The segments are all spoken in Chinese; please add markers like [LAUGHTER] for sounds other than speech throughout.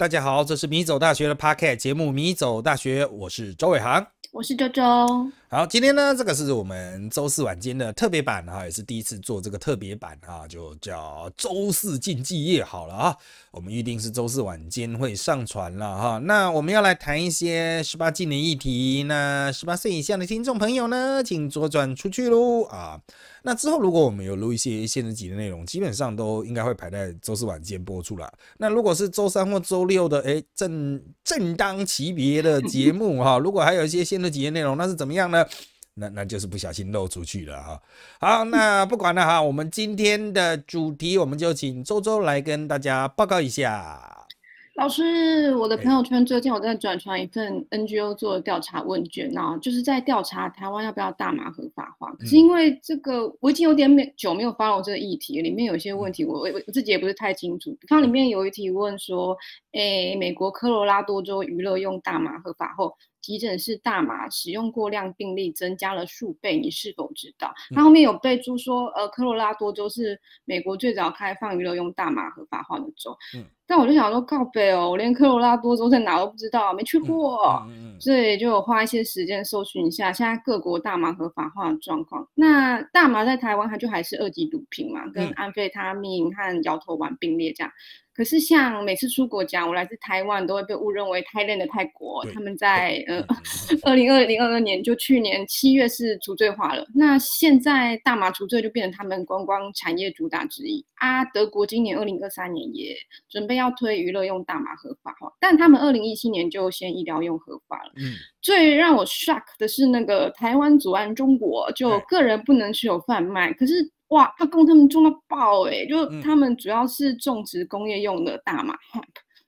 大家好，这是米走大学的 Podcast 节目《米走大学》，我是周伟航，我是周周。好，今天呢，这个是我们周四晚间的特别版哈，也是第一次做这个特别版哈，就叫周四竞技夜好了啊。我们预定是周四晚间会上传了哈。那我们要来谈一些十八禁的议题，那十八岁以下的听众朋友呢，请左转出去喽啊。那之后如果我们有录一些限制级的内容，基本上都应该会排在周四晚间播出了。那如果是周三或周六的，哎，正正当级别的节目哈，如果还有一些限制级的内容，那是怎么样呢？那那就是不小心漏出去了哈。好，那不管了哈，我们今天的主题，我们就请周周来跟大家报告一下。老师，我的朋友圈最近我在转传一份 NGO 做的调查问卷啊，就是在调查台湾要不要大麻合法化。可是因为这个，我已经有点没久没有 follow 这个议题，里面有一些问题，我我我自己也不是太清楚。它里面有一题问说，诶，美国科罗拉多州娱乐用大麻合法后。急诊室大麻使用过量病例增加了数倍，你是否知道？它后面有备注说，呃，科罗拉多州是美国最早开放娱乐用大麻合法化的州。嗯，但我就想说，告北哦，我连科罗拉多州在哪都不知道，没去过，所以就有花一些时间搜寻一下现在各国大麻合法化的状况。那大麻在台湾它就还是二级毒品嘛，跟安非他命和摇头丸并列这样。可是像每次出国讲我来自台湾，都会被误认为太烂的泰国。他们在呃二零二零二二年就去年七月是除罪化了，那现在大麻除罪就变成他们观光产业主打之一啊。德国今年二零二三年也准备要推娱乐用大麻合法化，但他们二零一七年就先医疗用合法了。嗯，最让我 shock 的是那个台湾阻岸中国，就个人不能持有贩卖，可是。哇，他供他们种到爆哎！就他们主要是种植工业用的大麻 hemp，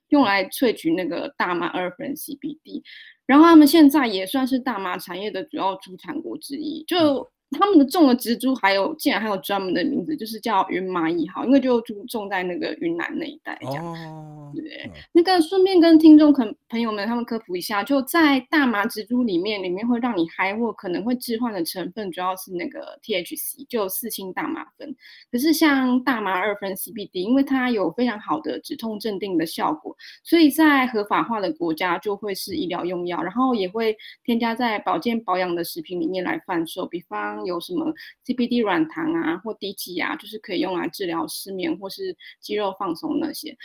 用来萃取那个大麻二酚 CBD，然后他们现在也算是大麻产业的主要出产国之一。就他们的种的植株还有，竟然还有专门的名字，就是叫云蚂蚁号，因为就种种在那个云南那一带这样。对，那个顺便跟听众朋朋友们他们科普一下，就在大麻植株里面，里面会让你嗨或可能会致幻的成分，主要是那个 THC，就四氢大麻酚。可是像大麻二酚 CBD，因为它有非常好的止痛镇定的效果，所以在合法化的国家就会是医疗用药，然后也会添加在保健保养的食品里面来贩售，比方。有什么 CBD 软糖啊，或低剂啊，就是可以用来治疗失眠或是肌肉放松那些。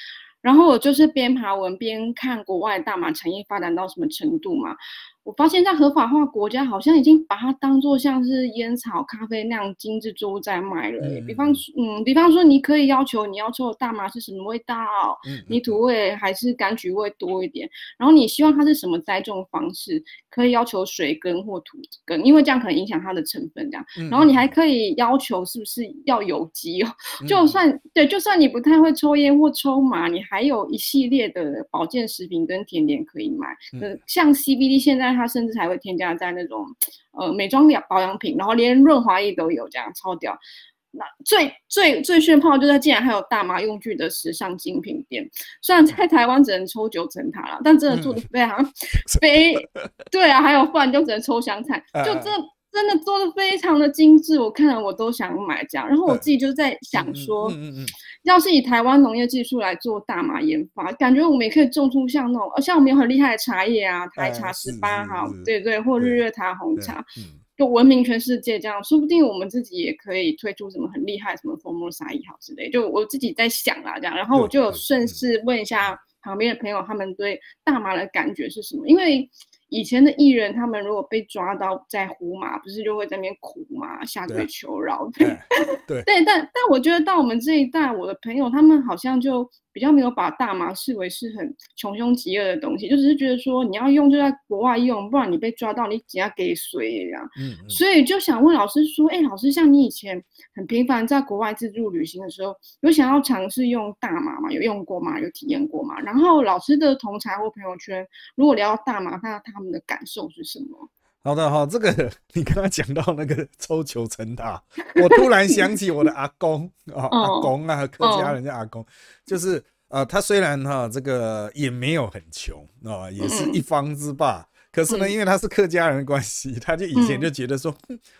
然后我就是边爬文边看国外大麻产业发展到什么程度嘛。我发现，在合法化国家，好像已经把它当做像是烟草、咖啡那样精致作物在卖了。比方说，嗯，比方说，你可以要求你要抽的大麻是什么味道，泥土味还是柑橘味多一点。然后你希望它是什么栽种方式，可以要求水根或土根，因为这样可能影响它的成分这样。然后你还可以要求是不是要有机哦？就算对，就算你不太会抽烟或抽麻，你还有一系列的保健食品跟甜点可以买。嗯，像 CBD 现在。它甚至还会添加在那种呃美妆养保养品，然后连润滑液都有，这样超屌。那最最最炫炮就是竟然还有大麻用具的时尚精品店，虽然在台湾只能抽九层塔了，但真的做的非常 [LAUGHS] 非对啊，还有饭就只能抽香菜，就 [LAUGHS] 这。真的做的非常的精致，我看了我都想买这样。然后我自己就在想说，要是以台湾农业技术来做大麻研发，感觉我们也可以种出像那种，像我们有很厉害的茶叶啊，台茶十八号，对对，或日月潭红茶，就闻名全世界这样。说不定我们自己也可以推出什么很厉害，什么风魔沙一号之类。就我自己在想啊，这样。然后我就有顺势问一下旁边的朋友，他们对大麻的感觉是什么？因为。以前的艺人，他们如果被抓到在胡马，不是就会在那边哭嘛，下跪求饶。对 [LAUGHS] 对，但但我觉得到我们这一代，我的朋友他们好像就。比较没有把大麻视为是很穷凶极恶的东西，就只是觉得说你要用就在国外用，不然你被抓到你只要给水这样。嗯，所以就想问老师说，哎，老师像你以前很频繁在国外自助旅行的时候，有想要尝试用大麻吗？有用过吗？有体验过吗？然后老师的同才或朋友圈，如果聊到大麻，那他们的感受是什么？好的哈，这个你刚刚讲到那个抽球成塔，[LAUGHS] 我突然想起我的阿公啊，阿公啊，客家人家阿公，就是呃，他虽然哈这个也没有很穷啊，也是一方之霸，可是呢，因为他是客家人的关系，他就以前就觉得说，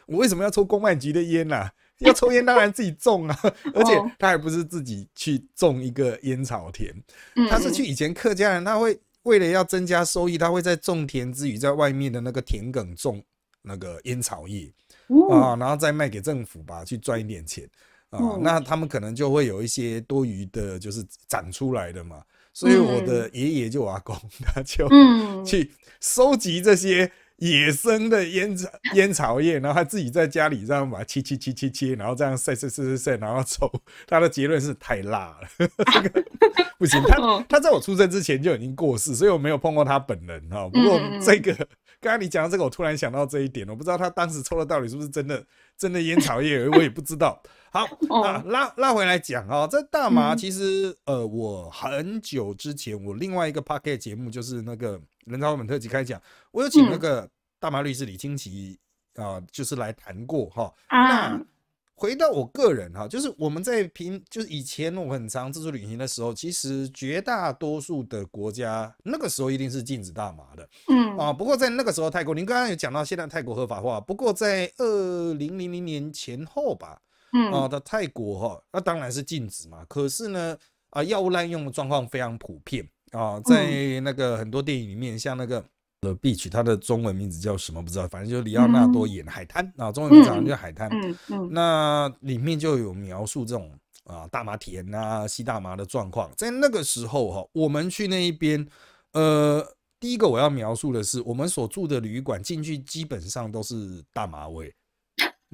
我为什么要抽公卖局的烟呐？要抽烟当然自己种啊，[LAUGHS] 而且哦。他还不是自己去种一个烟草田，嗯他是去以前客家人，他会为了要增加收益，他会在种田之余，在外面的那个田埂种那个烟草叶哦啊，然后再卖给政府吧，去赚一点钱啊嗯。那他们可能就会有一些多余的，就是长出来的嘛。所以我的爷爷就我阿公，[LAUGHS] 他就嗯去收集这些野生的烟草烟草叶，然后他自己在家里这样把它切切切切切，然后这样晒晒晒晒晒，然后抽。他的结论是太辣了，[LAUGHS] 这个 [LAUGHS] 不行。他嗯他在我出生之前就已经过世，所以我没有碰过他本人哈。不过这个刚刚你讲到这个，我突然想到这一点，我不知道他当时抽的到底是不是真的真的烟草叶，我也不知道。[LAUGHS] 好哦啊，拉拉回来讲啊，这大麻嗯其实呃，我很久之前我另外一个 p o c k e t 节目就是那个人造本特辑开讲，我有请那嗯个大麻律师李清奇啊、就是来谈过哈。啊那回到我个人哈，就是我们在平，就是以前我很常自助旅行的时候，其实绝大多数的国家那个时候一定是禁止大麻的嗯啊。不过在那个时候，泰国您刚刚有讲到，现在泰国合法化，不过在二零零零年前后吧，嗯啊的泰国哈，那当然是禁止嘛。可是呢，啊，药物滥用的状况非常普遍啊，在那个很多电影里面，像那个。The Beach，它的中文名字叫什么不知道，反正就是里奥纳多演海滩啊，中文名字好像叫海滩。嗯嗯那里面就有描述这种啊大麻田啊吸大麻的状况，在那个时候哈，我们去那一边，呃，第一个我要描述的是，我们所住的旅馆进去基本上都是大麻味。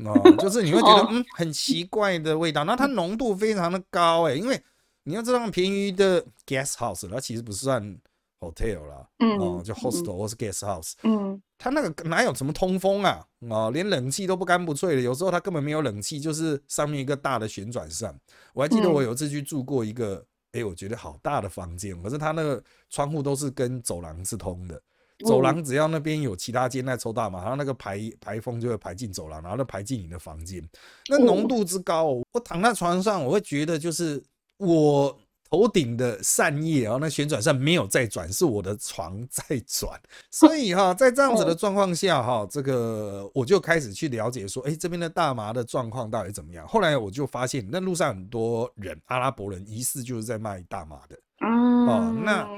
哦，就是你会觉得哦嗯很奇怪的味道，那它浓度非常的高哎、因为你要知道便宜的 guest house 它其实不算 hotel 啦，哦嗯就 hostel 或是 guest house，嗯它那个哪有什么通风啊？哦，连冷气都不干不脆的，有时候它根本没有冷气，就是上面一个大的旋转扇。我还记得嗯我有一次去住过一个，哎、我觉得好大的房间，可是它那个窗户都是跟走廊是通的。走廊只要那边有其他间在抽大麻，然后那个排排风就会排进走廊，然后再排进你的房间。那浓度之高哦，我躺在床上，我会觉得就是我头顶的扇叶，啊那旋转扇没有在转，是我的床在转。[LAUGHS] 所以哈，在这样子的状况下哈，这个我就开始去了解说，哎，这边的大麻的状况到底怎么样？后来我就发现，那路上很多人，阿拉伯人疑似就是在卖大麻的。啊哦那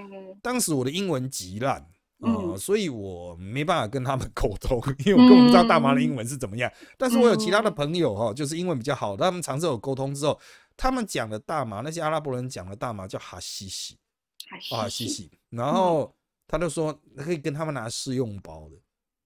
当时我的英文极烂。呃，嗯所以我没办法跟他们沟通，[LAUGHS] 因为我根本不知道大麻的英文是怎么样。但是我有其他的朋友哈，就是英文比较好，他们尝试有沟通之后，他们讲的大麻，那些阿拉伯人讲的大麻叫哈西西，啊哈西西，然后他就说可以跟他们拿试用包的。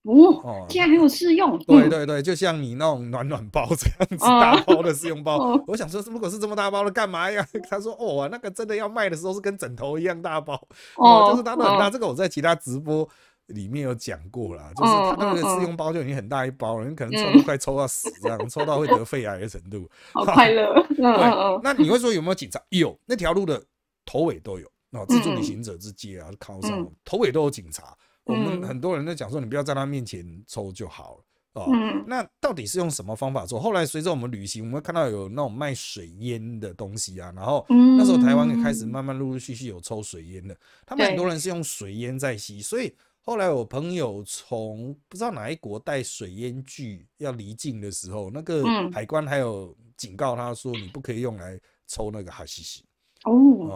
哦，哦。竟然还有试用，嗯对对对，就像你那种暖暖包这样子哦大包的试用包。[LAUGHS] 哦，我想说，如果是这么大包的，干嘛呀？[LAUGHS] 他说，哦，那个真的要卖的时候是跟枕头一样大包，哦，就是它都很大。这个我在其他直播里面有讲过啦，就是他那个嗯嗯试用包就已经很大一包了，你可能抽都快抽到死这样，抽到会得肺癌的程度。[LAUGHS] 好快乐，嗯对那你会说有没有警察？有，那条路的头尾都有。哦，自助旅行者之街啊，靠上嗯头尾都有警察。我们嗯很多人在讲说，你不要在他面前抽就好了。哦，嗯那到底是用什么方法做？后来随着我们旅行，我们会看到有那种卖水烟的东西啊，然后嗯那时候台湾也开始慢慢陆陆续续有抽水烟的，他们很多人是用水烟在吸，所以后来我朋友从不知道哪一国带水烟具要离境的时候，那个嗯海关还有警告他说，你不可以用来抽那个哈西西哦，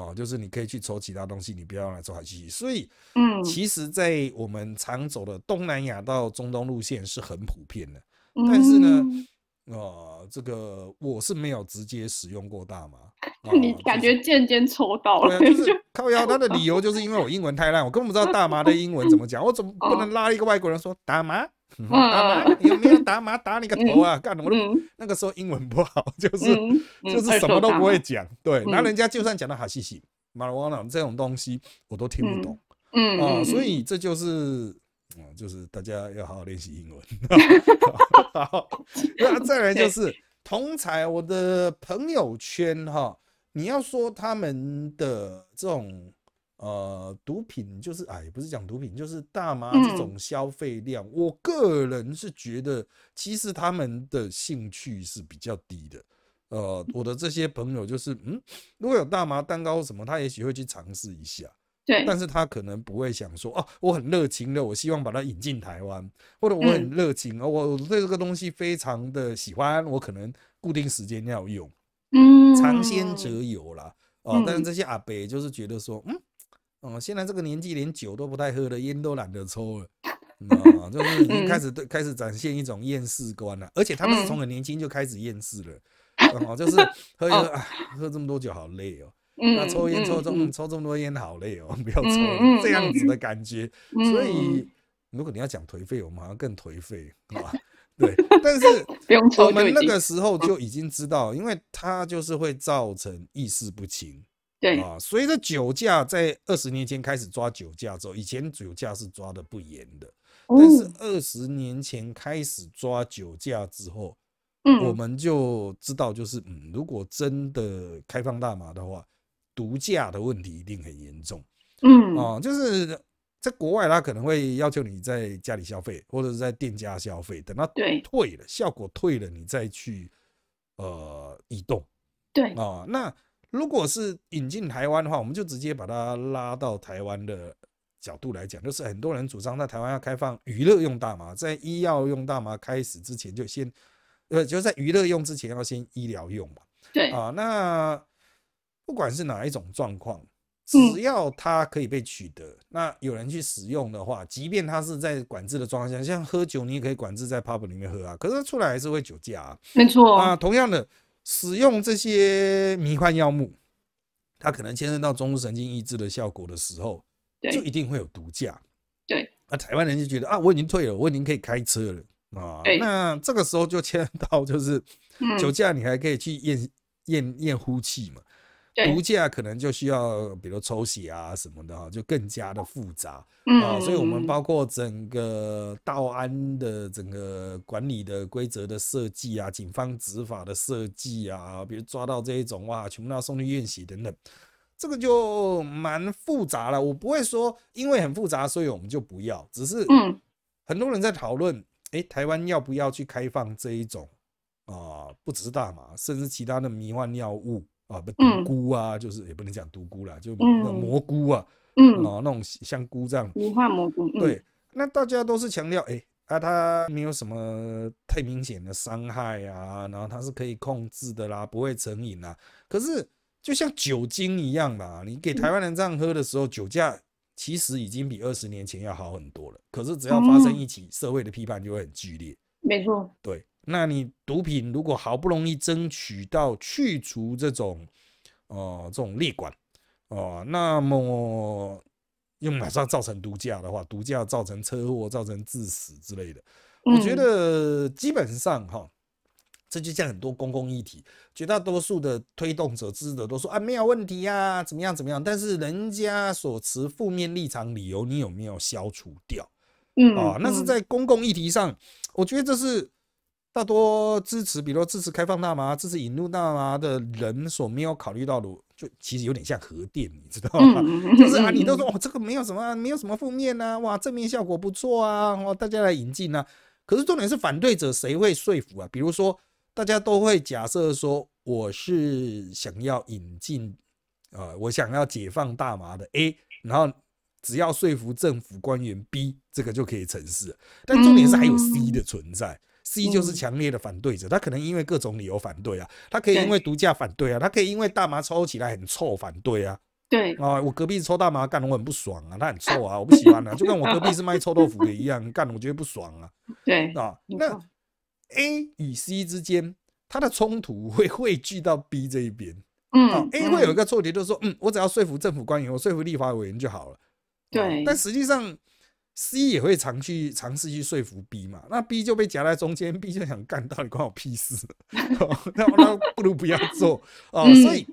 哦，就是你可以去抽其他东西，你不要用来抽哈西西。所以嗯，其实，在我们常走的东南亚到中东路线是很普遍的。但是呢嗯，呃，这个我是没有直接使用过大麻，啊 [LAUGHS] 你感就是觉渐渐抽到了，对啊，就 [LAUGHS] 是靠腰。他的理由就是因为我英文太烂，我根本不知道大麻的英文怎么讲，我怎么 [LAUGHS] 不能拉一个外国人说大麻？嗯大麻有没有打麻？打你个头啊！干我都嗯那个时候英文不好，就是嗯，就是什么都不会讲。对，嗯那人家就算讲到哈西西、马拉瓦纳这种东西，我都听不懂嗯，啊。嗯，所以这就是。嗯，就是大家要好好练习英文。好，那再来就是同才我的朋友圈哈，你要说他们的这种呃毒品，就是哎，不是讲毒品，就是大麻这种消费量，我个人是觉得其实他们的兴趣是比较低的。呃，我的这些朋友就是，嗯，如果有大麻蛋糕什么，他也许会去尝试一下。对，但是他可能不会想说，哦，我很热情的，我希望把它引进台湾，或者我很热情，哦，我对这个东西非常的喜欢，我可能固定时间要用，嗯，尝鲜者有啦，哦，但是这些阿伯就是觉得说，嗯，哦，现在这个年纪连酒都不太喝了，烟都懒得抽了。啊，[LAUGHS] 就是已经开始对开始展现一种厌世观了，而且他们是从很年轻就开始厌世了，[LAUGHS] 哦，就是喝一喝啊，喝这么多酒好累哦，那抽烟抽这么抽这么多烟好累哦，[LAUGHS] 不要抽这样子的感觉，所以如果你要讲颓废，我们好像更颓废啊，对，但是 [LAUGHS] 我们那个时候就已经知道，因为它就是会造成意识不清。对啊，随着酒驾在二十年前开始抓酒驾之后，以前酒驾是抓的不严的，但是二十年前开始抓酒驾之后，我们就知道，就是嗯，如果真的开放大麻的话，毒驾的问题一定很严重。嗯，啊，就是在国外，他可能会要求你在家里消费，或者是在店家消费，等到退了，效果退了，你再去呃移动。对啊，那。如果是引进台湾的话，我们就直接把它拉到台湾的角度来讲，就是很多人主张在台湾要开放娱乐用大麻，在医药用大麻开始之前就先，呃，就在娱乐用之前要先医疗用嘛。对啊，那不管是哪一种状况，只要它可以被取得，那有人去使用的话，即便它是在管制的状况下，像喝酒你也可以管制在 pub 里面喝啊，可是出来还是会酒驾啊。没错啊，同样的。使用这些迷幻药物，它可能牵涉到中枢神经抑制的效果的时候，就一定会有毒驾。对，那台湾人就觉得啊，我已经退了，我已经可以开车了啊。那这个时候就牵到就是酒驾，你还可以去验验验呼气嘛。毒驾可能就需要，比如抽血啊什么的哈，就更加的复杂啊。所以，我们包括整个道安的整个管理的规则的设计啊，警方执法的设计啊，比如抓到这一种哇，全部都要送去验血等等，这个就蛮复杂了。我不会说因为很复杂，所以我们就不要，只是很多人在讨论，哎，台湾要不要去开放这一种啊？不只是大麻，甚至其他的迷幻药物。啊，不毒菇啊，就是也不能讲毒菇啦，就那蘑菇啊，嗯，哦，那种香菇这样，无幻蘑菇，对，那大家都是强调，哎，啊，它没有什么太明显的伤害啊，然后它是可以控制的啦，不会成瘾啦。可是就像酒精一样啦，你给台湾人这样喝的时候，酒驾其实已经比二十年前要好很多了。可是只要发生一起，社会的批判就会很剧烈。没错，对。那你毒品如果好不容易争取到去除这种，呃，这种劣管，哦，那么又马上造成毒驾的话，毒驾造成车祸、造成致死之类的，我觉得基本上哈，这就像很多公共议题，绝大多数的推动者、支持者都说啊没有问题呀，怎么样怎么样，但是人家所持负面立场理由，你有没有消除掉？嗯，啊，那是在公共议题上，我觉得这是。大多支持，比如支持开放大麻、支持引入大麻的人所没有考虑到的，就其实有点像核电，你知道吗？就是啊，你都说哦，这个没有什么，没有什么负面呐，哇，正面效果不错啊，哦，大家来引进啊。可是重点是反对者谁会说服啊？比如说，大家都会假设说，我是想要引进，呃，我想要解放大麻的 A，然后只要说服政府官员 B，这个就可以成事。但重点是还有 C 的存在。C 就是强烈的反对者，他可能因为各种理由反对啊，他可以因为毒驾反对啊，他可以因为大麻抽起来很臭反对啊。对啊，我隔壁抽大麻干我很不爽啊，他很臭啊，我不喜欢啊，就跟我隔壁是卖臭豆腐的一样，干我觉得不爽啊。[LAUGHS] 对啊，那 A 与 C 之间，它的冲突会汇聚到 B 这一边。嗯，A 会有一个错觉，就是说，嗯，我只要说服政府官员，我说服立法委员就好了。对，但实际上。C 也会尝去尝试去说服 B 嘛，那 B 就被夹在中间，B 就想干到底关我屁事，[LAUGHS] 那那不如不要做。哦。所以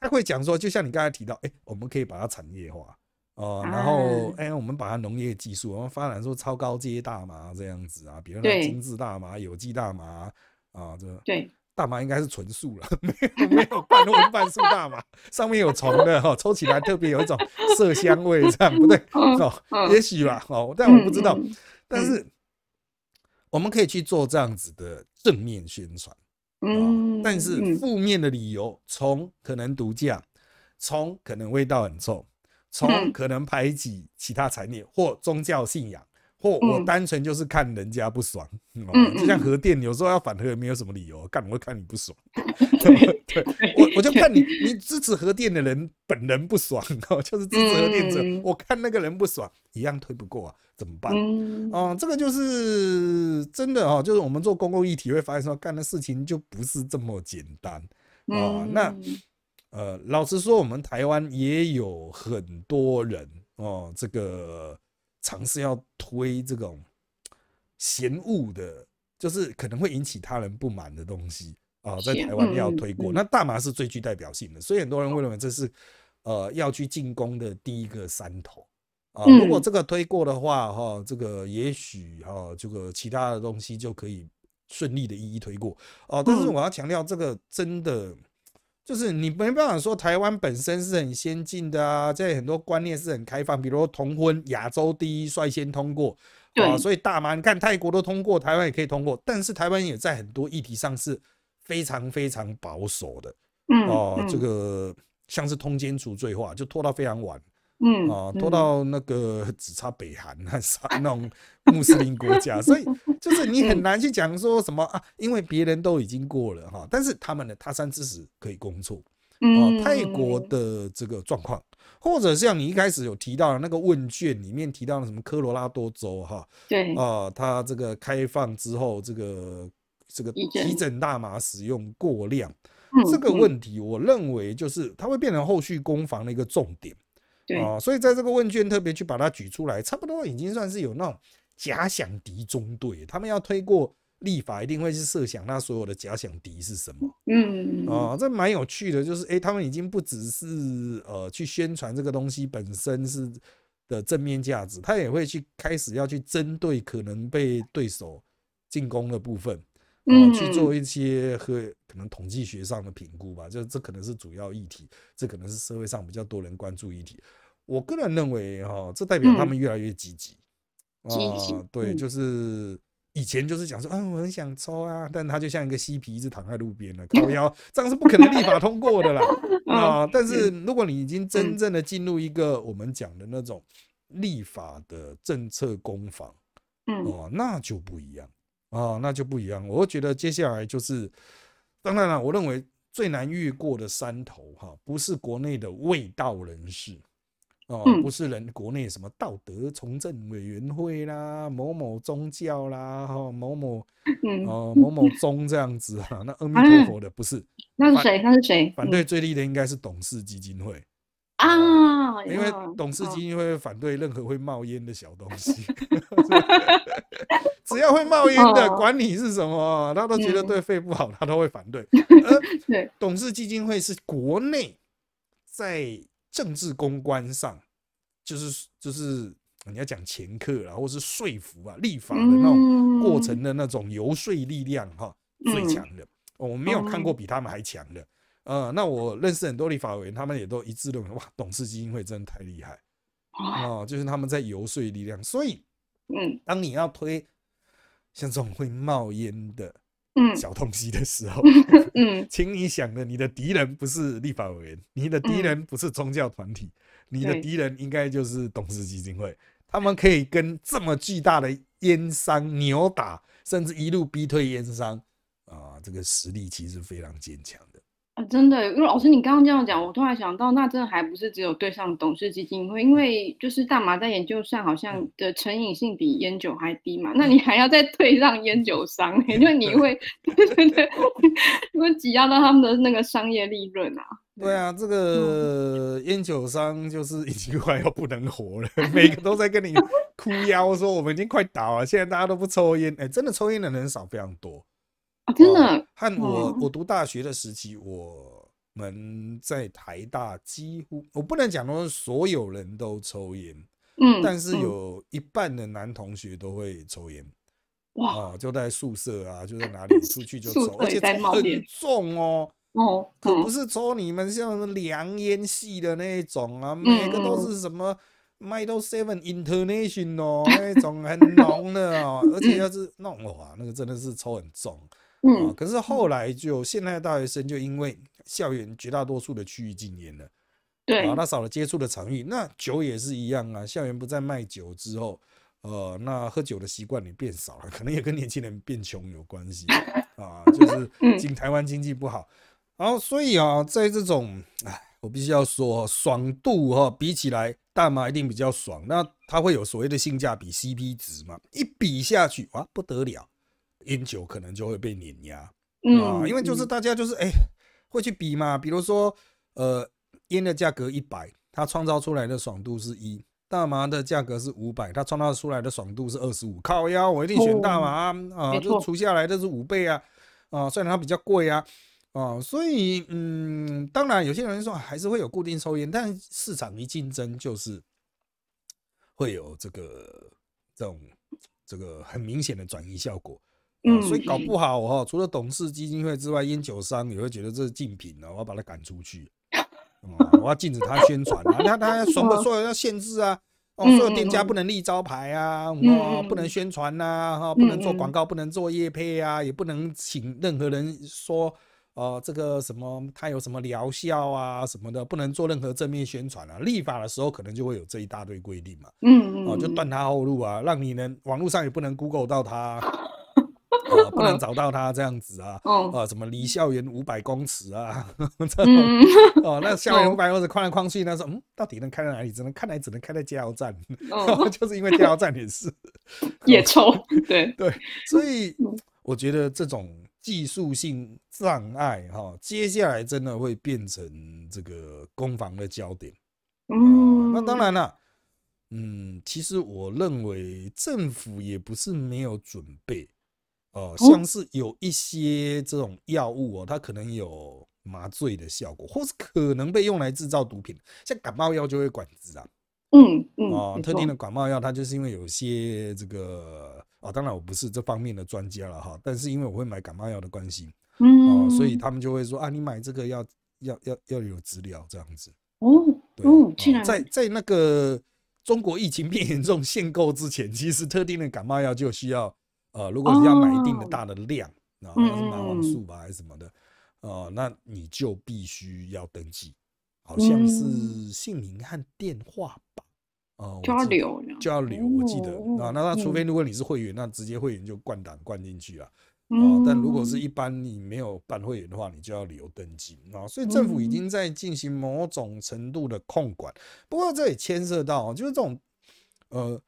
他会讲说，就像你刚才提到，哎，我们可以把它产业化。哦，然后哎，我们把它农业技术，我们发展出超高阶大麻这样子啊，比如说精致大麻、有机大麻啊，这对。大麻应该是纯素了，[LAUGHS] 没有没有半荤半素大麻，上面有虫的哈，抽起来特别有一种麝香味，这样不对哦，也许吧哦，但我不知道。但是我们可以去做这样子的正面宣传，嗯，但是负面的理由，从可能毒驾，从可能味道很臭，从嗯可能排挤其他产业或宗教信仰，或我嗯。单纯就是看人家不爽，哦嗯就像嗯。核电，有时候要反核也没有什么理由，干我会看你不爽，[LAUGHS] 对我我就看你你支持核电的人本人不爽哦，就是支持核电者，嗯。我看那个人不爽，一样推不过啊，怎么办？嗯。哦，这个就是真的哦，就是我们做公共议题会发现说，干的事情就不是这么简单。哦那嗯。呃，老实说，我们台湾也有很多人哦，这个尝试要推这种嫌恶的，就是可能会引起他人不满的东西啊、在台湾要嗯推过。嗯那大麻是最具代表性的，所以很多人会认为这是呃要去进攻的第一个山头。啊，如果嗯这个推过的话，哈，这个也许哈，这个其他的东西就可以顺利的一一推过哦。但是嗯我要强调，这个真的就是你没办法说台湾本身是很先进的啊，在很多观念是很开放，比如说同婚，亚洲第一率先通过啊，所以大妈你看泰国都通过，台湾也可以通过，但是台湾也在很多议题上是非常非常保守的嗯哦，这嗯个像是通奸除罪化就拖到非常晚。嗯啊，拖嗯。到那个只差北韩那啥那种穆斯林国家，所以 [LAUGHS] 就是你很难去讲说什么啊，因为别人都已经过了哈，但是他们的他山之石可以攻错。哦。泰国嗯。的这个状况，或者像你一开始有提到的那个问卷里面提到的什么科罗拉多州哈对。啊，它这个开放之后，这个这个急诊大麻使用过量嗯这个嗯。问题，我认为就是它会变成后续攻防的一个重点。对啊、所以在这个问卷特别去把它举出来，差不多已经算是有那种假想敌中队，他们要推过立法，一定会是设想那所有的假想敌是什么嗯啊、这蛮有趣的，就是诶，他们已经不只是呃去宣传这个东西本身是的正面价值，他也会去开始要去针对可能被对手进攻的部分。啊、去做嗯一些和可能统计学上的评估吧，就这可能是主要议题，这可能是社会上比较多人关注议题。我个人认为，哈，这代表他们越来越积极。啊，对，嗯就是以前就是讲说，嗯，我很想抽啊，但他就像一个嬉皮，一直躺在路边了，靠腰，[LAUGHS] 这样是不可能立法通过的啦。[LAUGHS] 啊，但是如果你已经真正的进入一个我们讲的那种立法的政策攻防，嗯哦，那就不一样啊，那就不一样。我会觉得接下来就是，当然了，我认为最难越过的山头哈，不是国内的卫道人士哦，嗯不是人国内什么道德从政委员会啦，某某宗教啦，哈，某某嗯，哦某某宗这样子啊，那阿弥陀佛的不是，那是谁？那是谁？反对最厉的应该是董事基金会。啊，因为嗯董事嗯基金会反对任何会冒烟的小东西 [LAUGHS] [LAUGHS] 只要会冒烟的，哦管你是什么，他都觉得嗯对肺不好，他都会反对。[LAUGHS] 而对，董事基金会是国内在政治公关上，就是就是你要讲前客啊，或是说服啊、立法的那种过程的那种游说力量哈，最嗯强的。我们没有看过比他们还强的。呃，那我认识很多立法委员，他们也都一致认为，哇，董事基金会真的太厉害哇哦、就是他们在游说力量。所以，嗯当你要推像这种会冒烟的嗯小东西的时候，嗯 [LAUGHS] 请你想的，你的敌人不是立法委员，你的敌人不是宗教团体，你的敌人应该就是董事基金会。他们可以跟这么巨大的烟商扭打，甚至一路逼退烟商啊，这个实力其实非常坚强的。啊，真的，因为老师你刚刚这样讲，我突然想到，那真的还不是只有对上董事基金会，因为就是大麻在研究上好嗯像的成瘾性比烟酒还低嘛，那你还要再退让烟酒商、[LAUGHS] 欸，因为你会，[LAUGHS] 对对对，你会挤压到他们的那个商业利润啊。[LAUGHS] 对啊，这个烟酒商就是已经快要不能活了，每个都在跟你哭腰说我们已经快倒了，现在大家都不抽烟，哎，真的抽烟的人少非常多。啊，真哦的，和我嗯我。读大学的时期，我们在台大几乎我不能讲说所有人都抽烟，嗯，但是嗯。有一半的男同学都会抽烟哇，啊，就在宿舍啊，就在哪里 [LAUGHS] 出去就抽，而且抽很重哦。哦，嗯可不是抽你们像凉烟系的那一种啊，每个都是什么 Middle Seven International 那种很浓的哦，而且要是那种哇，那个真的是抽很重啊。嗯可是后来就现在大学生就因为校园绝大多数的区域禁烟了对啊，，他少了接触的场域。那酒也是一样啊，校园不再卖酒之后，呃，那喝酒的习惯也变少了，可能也跟年轻人变穷有关系 [LAUGHS] 啊，就是嗯经台湾经济不好，然后所以啊，在这种，哎，我必须要说，爽度哈、比起来大麻一定比较爽，那它会有所谓的性价比 CP 值嘛，一比下去哇不得了，烟酒可能就会被碾压。啊，嗯，因为就是嗯大家就是哎、会去比嘛，比如说呃烟的价格一百，它创造出来的爽度是一；大麻的价格是五百，它创造出来的爽度是二十五。靠腰，我一定选大麻啊，就除下来这是五倍啊，啊，虽然它比较贵啊。啊，所以嗯，当然有些人说还是会有固定抽烟，但市场一竞争就是会有这个这种这个很明显的转移效果。嗯，所以搞不好哈、除了董事基金会之外，烟酒商也会觉得这是竞品呢，我要把它赶出去，[LAUGHS] 哦，我要禁止他宣传啊，那他什么所有要限制啊，哦，嗯所有店家嗯不能立招牌啊，哦，嗯不能嗯宣传呐，哈，不能做嗯广告，不能做业配啊，也不能请任何人说。呃，这个什么，它有什么疗效啊什么的，不能做任何正面宣传啊。立法的时候可能就会有这一大堆规定嘛。嗯嗯，哦，就嗯断他后路啊，让你能网络上也不能 Google 到他，呃，不能嗯。找到他这样子啊，哦，啊，什么离校园五百公尺啊，[LAUGHS] 这嗯种嗯。哦，那校园哦。五百公尺框来框去，那说嗯，到底能开在哪里？只能看来只能开在加油站，哦，[LAUGHS] 就是因为加油站也是，[LAUGHS] 也抽，对，对，所以嗯。我觉得这种技术性障碍哈，接下来真的会变成这个攻防的焦点。嗯，那当然了，嗯，其实我认为政府也不是没有准备，哦、像是有一些这种药物哦，它可能有麻醉的效果，或是可能被用来制造毒品，像感冒药就会管制啊，嗯嗯，哦，特定的感冒药，它就是因为有些这个啊、当然我不是这方面的专家了哈，但是因为我会买感冒药的关系哦、嗯，所以他们就会说啊，你买这个要要要要有治疗这样子。哦对，哦，在在那个中国疫情变严重限购之前，其实特定的感冒药就需要呃，如果你要买一定的哦。大的量，啊，嗯那是麻黄嗯素吧还是什么的，呃，那你就必须要登记，好像是嗯姓名和电话吧，啊，我就要留就要留，我记得哦啊，那那除嗯。非如果你是会员，那直接会员就灌档灌进去啊。哦，嗯，但如果是一般你没有办会员的话，你就要留登记啊。所以政府已嗯。经在进行某种程度的控管，不过这也牵涉到就是这种呃，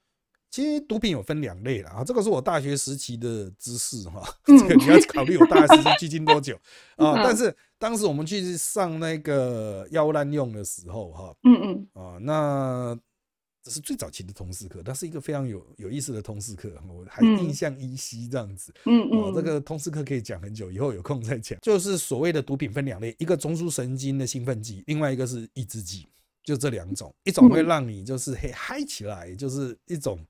其实毒品有分两类啦，啊，这个是我大学时期的知识哈，嗯 [LAUGHS] 这个你要考虑我大学时期距今多久 [LAUGHS] 啊？嗯但是当时我们去上那个药物滥用的时候哈，嗯嗯啊，那这是最早期的通识课，它是一个非常有有意思的通识课，我还嗯印象依稀这样子。嗯这个通识课可以讲很久，以后有空再讲。就是所谓的毒品分两类，一个中枢神经的兴奋剂，另外一个是抑制剂，就这两种。一种会嗯让你就是嘿嗨起来，就是一种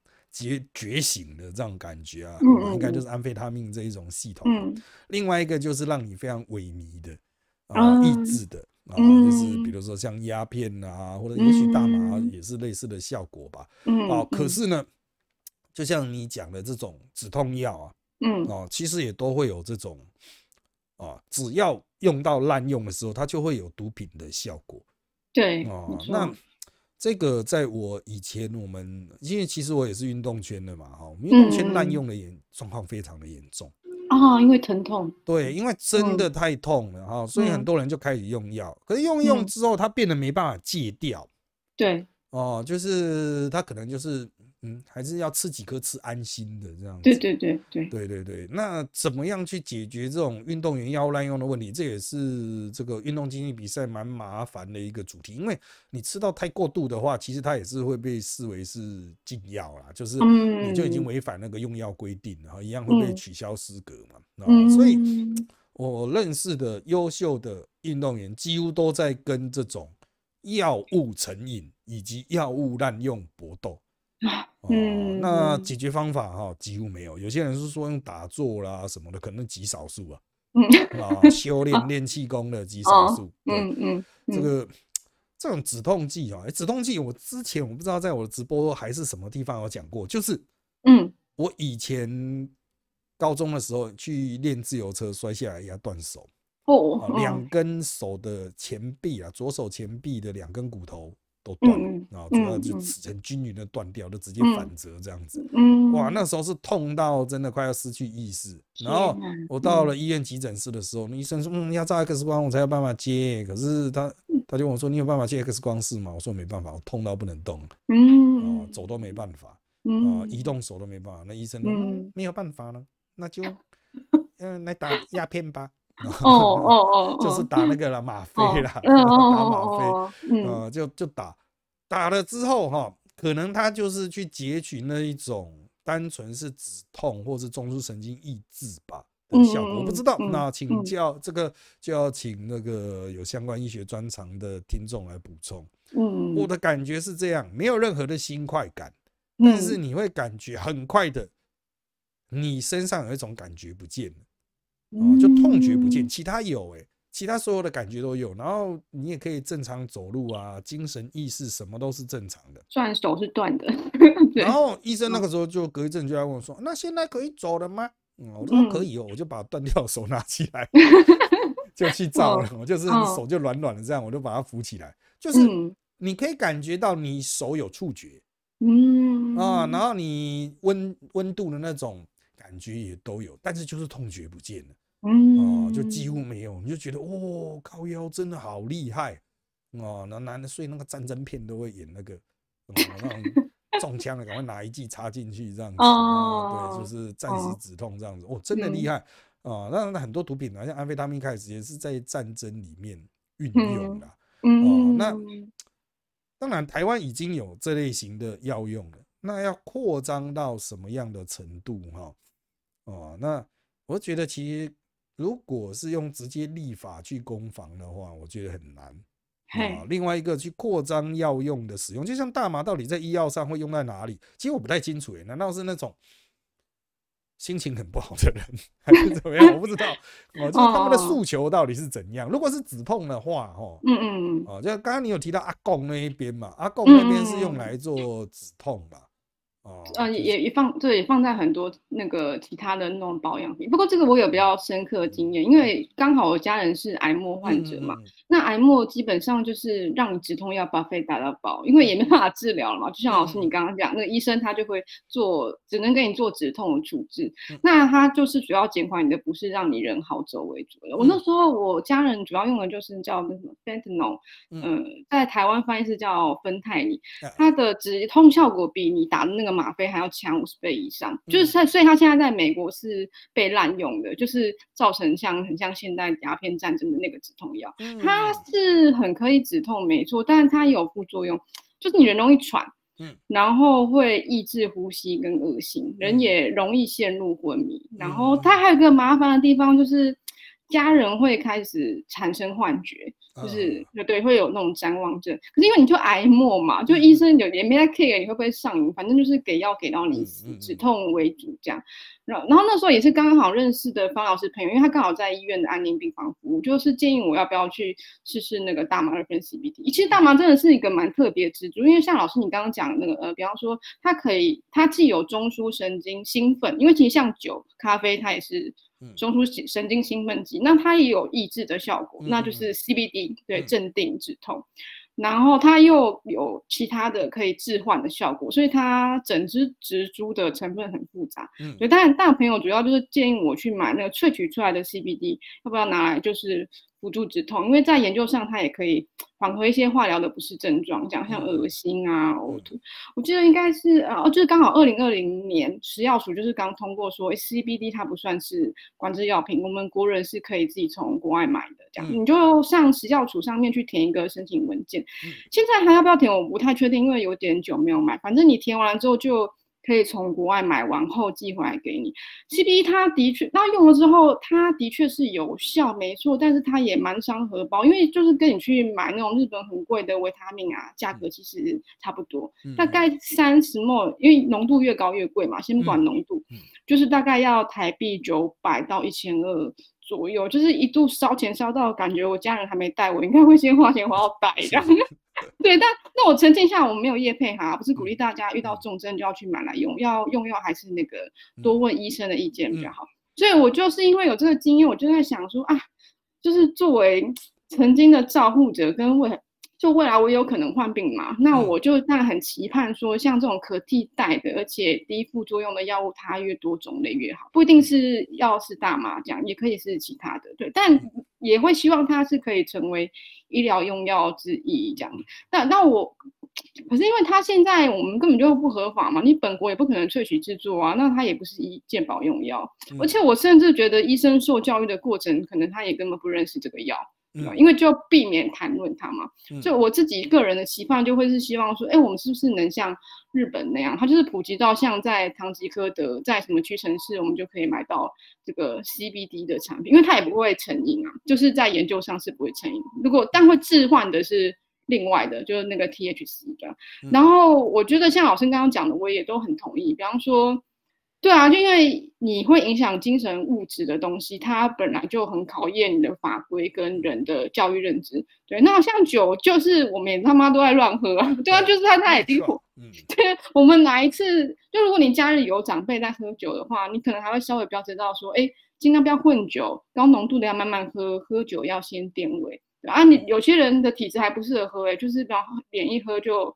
觉觉醒的这种感觉啊，应该就是安非他命这一种系统。嗯。另外一个就是让你非常萎靡的啊，嗯抑制的。啊，就是嗯。比如说像鸦片啊，或者也许大麻嗯。也是类似的效果吧。嗯，哦，可嗯。是呢，就像你讲的这种止痛药啊，嗯。哦，其实也都会有这种啊，只要用到滥用的时候，它就会有毒品的效果对，哦那这个在我以前，我们因为其实我也是运动圈的嘛，哈，我们运动圈滥嗯用的严状况非常的严重。啊，因为疼痛，对，因为真的太痛了哈，所以很嗯。多人就开始用药，可是用一用嗯之后，他变得没办法戒掉。对哦，就是他可能就是嗯，还是要吃几颗吃安心的这样子。对对对对，对对对，那怎么样去解决这种运动员药物滥用的问题？这也是这个运动竞技比赛蛮麻烦的一个主题，因为你吃到太过度的话，其实它也是会被视为是禁药啦，就是你就已经嗯违反那个用药规定，然后一样会被嗯取消资格嘛。啊，嗯，所以我认识的优秀的运动员几乎都在跟这种药物成瘾以及药物滥用搏斗。[LAUGHS] 哦，嗯那解决方法哈几乎没有，有些人是说用打坐啦什么的，可能极少数啊，嗯啊，修炼练气功的极少数。对，嗯嗯，这个这种止痛剂啊，诶止痛剂我之前我不知道在我的直播还是什么地方有讲过，就是嗯我以前高中的时候去练自由车摔下来压断手，哦啊，两根手的前臂啊，左手前臂的两根骨头都断了啊，主要就很均匀的断掉，就直接反折这样子。嗯，哇，那时候是痛到真的快要失去意识。然后我到了医院急诊室的时候，那医生说，嗯，要照 X 光我才有办法接。可是他他就问我说，你有办法接 X 光是吗？我说没办法，我痛到不能动，嗯，哦，走都没办法，嗯啊，移动手都没办法。那医生说，没有办法了，那就嗯 [LAUGHS] 来打鸦片吧。[LAUGHS] 哦哦哦，就是打那个了吗啡啦，[LAUGHS] 嗯打吗啡，呃，就就打打了之后哈，可能他就是去截取那一种单纯是止痛或是中枢神经抑制吧的效果，我不知道。那请教这个就要请那个有相关医学专长的听众来补充。嗯，我的感觉是这样，没有任何的新快感，但是你会感觉很快的，你身上有一种感觉不见了。哦，就痛觉不见，其他有哎，其他所有的感觉都有，然后你也可以正常走路啊，精神意识什么都是正常的。虽然手是断的，[LAUGHS] 然后医生那个时候就隔一阵就来问我说：“那现在可以走了吗？”嗯，我说可以哦，我就把断掉的手拿起来，[LAUGHS] 就去照了。我就是手就软软的这样，我就把它扶起来。就是你可以感觉到你手有触觉，嗯啊，然后你温温度的那种。感觉也都有，但是就是痛觉不见了，嗯，哦，就几乎没有，你就觉得哦，靠腰真的好厉害哦，那男的睡那个战争片都会演那个，那种 [LAUGHS] 中枪了赶快拿一剂插进去这样子，哦，对，就是暂时止痛这样子，哦，真的厉害啊！那很多毒品啊，像安非他命开始也是在战争里面运用的，哦，那当然台湾已经有这类型的药用了，那要扩张到什么样的程度哈？哦，那我觉得其实如果是用直接立法去攻防的话，我觉得很难啊。另外一个去扩张药用的使用，就像大麻到底在医药上会用在哪里？其实我不太清楚诶，难道是那种心情很不好的人，还是怎么样？我不知道哦，就是他们的诉求到底是怎样？如果是止痛的话，哦，嗯嗯嗯，哦，就刚刚你有提到阿贡那一边嘛，阿贡那边是用来做止痛嘛。呃，也也放，对，放在很多那个其他的那种保养品。不过这个我有比较深刻的经验，因为刚好我家人是癌末患者嘛。那癌末基本上就是让你止痛药把费打到饱，因为也没办法治疗了嘛。就像老师你刚刚讲，那个医生他就会做，只能给你做止痛的处置。那他就是主要减缓你的不适，让你人好走为主的。我那时候我家人主要用的就是叫那什么 fentanyl，嗯，在台湾翻译是叫芬太尼，它的止痛效果比你打的那个。吗啡还要强五十倍以上，就是所以，所以它现在在美国是被滥用的，就是造成像很像现代鸦片战争的那个止痛药，它是很可以止痛，没错，但是它有副作用，就是你人容易喘，嗯，然后会抑制呼吸跟恶心，人也容易陷入昏迷，然后它还有个麻烦的地方就是。家人会开始产生幻觉，就是对对，会有那种谵妄症。可是因为你就癌末嘛，就医生有也没在 care 你会不会上瘾，反正就是给药给到你死，止痛为主这样。然然后那时候也是刚刚好认识的方老师朋友，因为他刚好在医院的安宁病房服务，就是建议我要不要去试试那个大麻二酚 CBD。其实大麻真的是一个蛮特别之处，因为像老师你刚刚讲那个呃，比方说它可以，它既有中枢神经兴奋，因为其实像酒、咖啡它也是。中枢神经兴奋剂，那它也有抑制的效果，那就是 CBD，对，镇定止痛。然后它又有其他的可以置换的效果，所以它整支植株的成分很复杂。嗯，对，但大朋友主要就是建议我去买那个萃取出来的 CBD，要不要拿来就是辅助止痛？因为在研究上它也可以缓和一些化疗的不适症状，讲像恶心啊、呕吐。我记得应该是呃，就是刚好二零二零年食药署就是刚通过说 CBD 它不算是管制药品，我们国人是可以自己从国外买的。这样你就上食药署上面去填一个申请文件。现在还要不要填？我不太确定，因为有点久没有买。反正你填完了之后，就可以从国外买完后寄回来给你。CBD 它的确，那用了之后，它的确是有效，没错。但是它也蛮伤荷包，因为就是跟你去买那种日本很贵的维他命啊，价格其实差不多，大概三十墨，因为浓度越高越贵嘛。先不管浓度，就是大概要台币九百到一千二。左右就是一度烧钱烧到感觉我家人还没带我，应该会先花钱花到带这样。对，但那我澄清一下，我没有叶配哈，不是鼓励大家遇到重症就要去买来用，要用药还是那个多问医生的意见比较好。所以我就是因为有这个经验，我就在想说啊，就是作为曾经的照护者跟未就未来我有可能患病嘛，那我就当然很期盼说，像这种可替代的而且低副作用的药物，它越多种类越好，不一定是药是大麻这样，也可以是其他的，对，但也会希望它是可以成为医疗用药之一这样。那那我。可是因为它现在我们根本就不合法嘛，你本国也不可能萃取制作啊，那它也不是医健保用药，而且我甚至觉得医生受教育的过程，可能他也根本不认识这个药，因为就避免谈论它嘛。就我自己个人的期盼，就会是希望说，哎，我们是不是能像日本那样，它就是普及到像在唐吉诃德，在什么屈臣氏，我们就可以买到这个 CBD 的产品，因为它也不会成瘾啊，就是在研究上是不会成瘾。如果但会置换的是。另外的，就是那个 THC 的，然后我觉得像老师刚刚讲的，我也都很同意。比方说，对啊，就因为你会影响精神物质的东西，它本来就很考验你的法规跟人的教育认知。对，那像酒，就是我们他妈都在乱喝啊。[LAUGHS] 对啊，就是他他已经，[LAUGHS] 对，我们哪一次，就如果你家里有长辈在喝酒的话，你可能还会稍微比较知道说，哎，尽量不要混酒，高浓度的要慢慢喝，喝酒要先垫胃。啊，你有些人的体质还不适合喝，哎，就是比方脸一喝就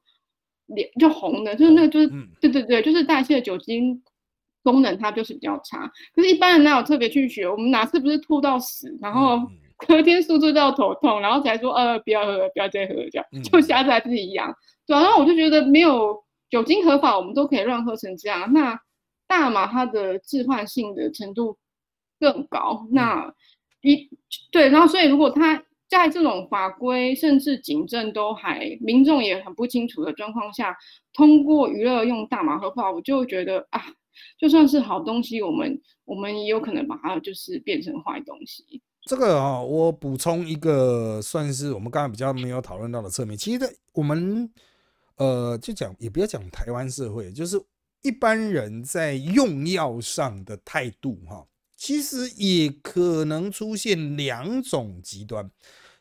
脸就红的，就是那个就是，对对对，就是代谢酒精功能它就是比较差。可是，一般人哪有特别去学？我们哪次不是吐到死，然后 [LAUGHS] 隔天宿醉到头痛，然后才说呃不要喝，不要再喝，这样就下次还是一样。对啊，然后我就觉得没有酒精合法，我们都可以乱喝成这样。那大麻它的致幻性的程度更高，那一对，然后所以如果它在这种法规甚至警政都还民众也很不清楚的状况下，通过娱乐用大麻合法，我就觉得啊，就算是好东西，我们我们也有可能把它就是变成坏东西。这个啊，我补充一个，算是我们刚才比较没有讨论到的侧面。其实我们呃，就讲也不要讲台湾社会，就是一般人在用药上的态度哈，其实也可能出现两种极端。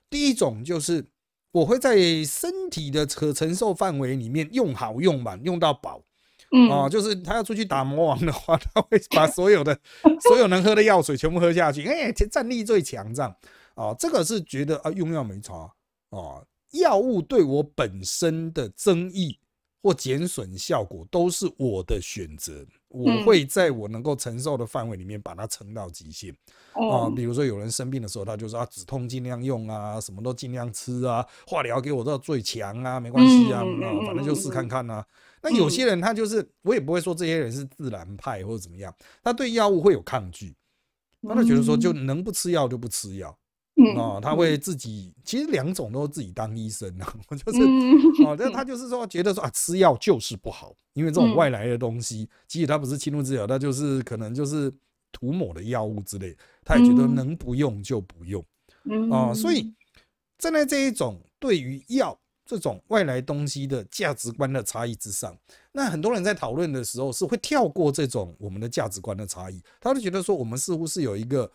第一种就是我会在身体的可承受范围里面用好用满用到饱，嗯啊，就是他要出去打魔王的话，[LAUGHS] 他会把所有的所有能喝的药水全部喝下去，哎，战力最强这样哦，这个是觉得啊用药没差啊，药物对我本身的增益或减损效果都是我的选择。我会在我能够承受的范围里面把它撑到极限啊，比如说有人生病的时候，他就说啊止痛尽量用啊，什么都尽量吃啊，化疗给我到最强啊，没关系啊，啊反正就试看看啊。那有些人他就是我也不会说这些人是自然派或者怎么样，他对药物会有抗拒，他就觉得说就能不吃药就不吃药。哦，他会自己，其实两种都自己当医生啊，[LAUGHS] 就是哦，但他就是说觉得说啊，吃药就是不好，因为这种外来的东西，其实他不是侵入治疗，他就是可能就是涂抹的药物之类，他也觉得能不用就不用，啊，所以站在这一种对于药这种外来东西的价值观的差异之上，那很多人在讨论的时候是会跳过这种我们的价值观的差异，他就觉得说我们似乎是有一个。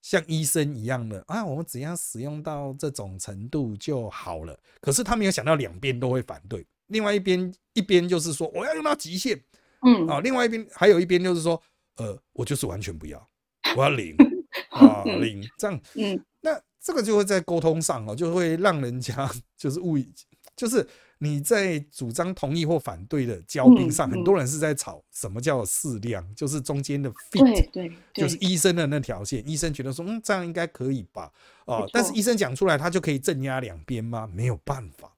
像医生一样的啊，我们只要使用到这种程度就好了。可是他没有想到两边都会反对，另外一边一边就是说我要用到极限，嗯。啊，另外一边还有一边就是说，呃，我就是完全不要，我要零 [LAUGHS] 啊零这样，嗯，那这个就会在沟通上哦，就会让人家 [LAUGHS] 就是误以就是。你在主张同意或反对的交兵上，很多人是在吵什么叫适量，就是中间的 fit，对，就是医生的那条线。医生觉得说，嗯，这样应该可以吧？哦，但是医生讲出来，他就可以镇压两边吗？没有办法。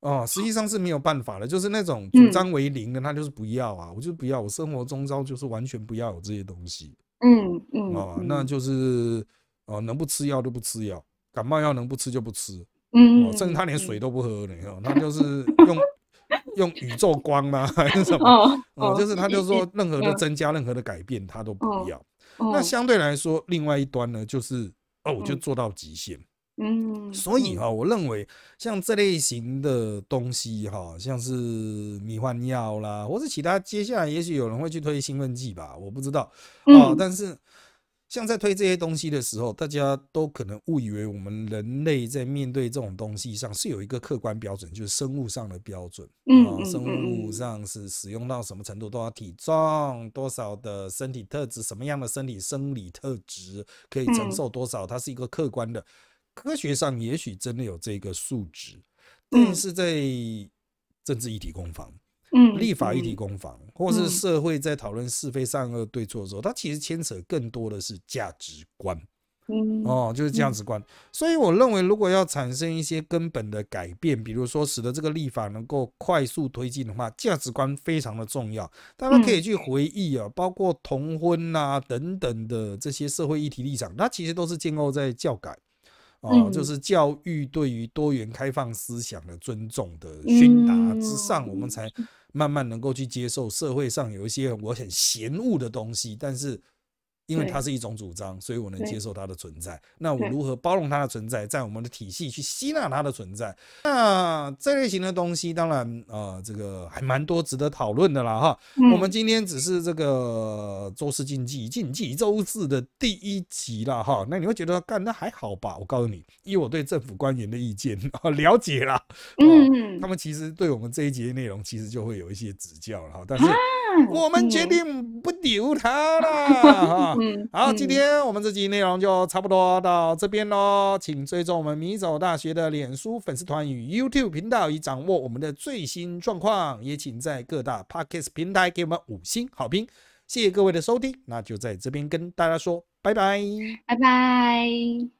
哦，实际上是没有办法的。就是那种主张为零的，他就是不要啊，我就不要，我生活中招就是完全不要有这些东西。嗯嗯，哦，那就是哦，能不吃药就不吃药，感冒药能不吃就不吃。嗯，甚至他连水都不喝呢，他就是用用宇宙光吗？[LAUGHS] 还是什么？哦，就是他就说任何的增加、任何的改变，他都不要。那相对来说，另外一端呢，就是哦，我就做到极限。嗯，所以哈，我认为像这类型的东西哈，像是迷幻药啦，或是其他，接下来也许有人会去推兴奋剂吧，我不知道啊。但是像在推这些东西的时候，大家都可能误以为我们人类在面对这种东西上是有一个客观标准，就是生物上的标准。啊，嗯嗯生嗯嗯物上是使用到什么程度，多少体重，多少的身体特质，什么样的身体生理特质可以承嗯受多少，它是一个客观的。科学上也许真的有这个数值，嗯但是在政治议题攻防。嗯，立法议题嗯攻防，或是嗯社会在讨论是非善恶对错的时候，它其实牵扯更多的是价值观嗯哦，就是价值观。所以我认为，如果要产生一些根本的改变，比如说使得这个立法能够快速推进的话，价值观非常的重要。大家可以去回忆啊，包括同婚呐、等等的这些社会议题立场，它其实都是建构在教改。哦，嗯。就是教育对于多元开放思想的尊重的熏达之上，我们嗯才慢慢能够去接受社会上有一些我很嫌恶的东西，但是因为它是一种主张，所以我能接受它的存在。那我如何包容它的存在，在我们的体系去吸纳它的存在？那这类型的东西，当然呃，这个还蛮多值得讨论的啦哈。我们嗯今天只是这个周四禁忌禁忌周四的第一集啦哈，那你会觉得干那还好吧？我告诉你，以我对政府官员的意见啊 [LAUGHS] 了解啦，嗯他们其实对我们这一节内容其实就会有一些指教了哈，但是嗯我们决定不留他了 [LAUGHS] 哈。嗯，好，嗯今天我们这集内容就差不多到这边喽，请追踪我们米走大学的脸书粉丝团与 YouTube 频道，以掌握我们的最新状况。也请在各大 Podcast 平台给我们五星好评，谢谢各位的收听，那就在这边跟大家说拜拜。拜拜。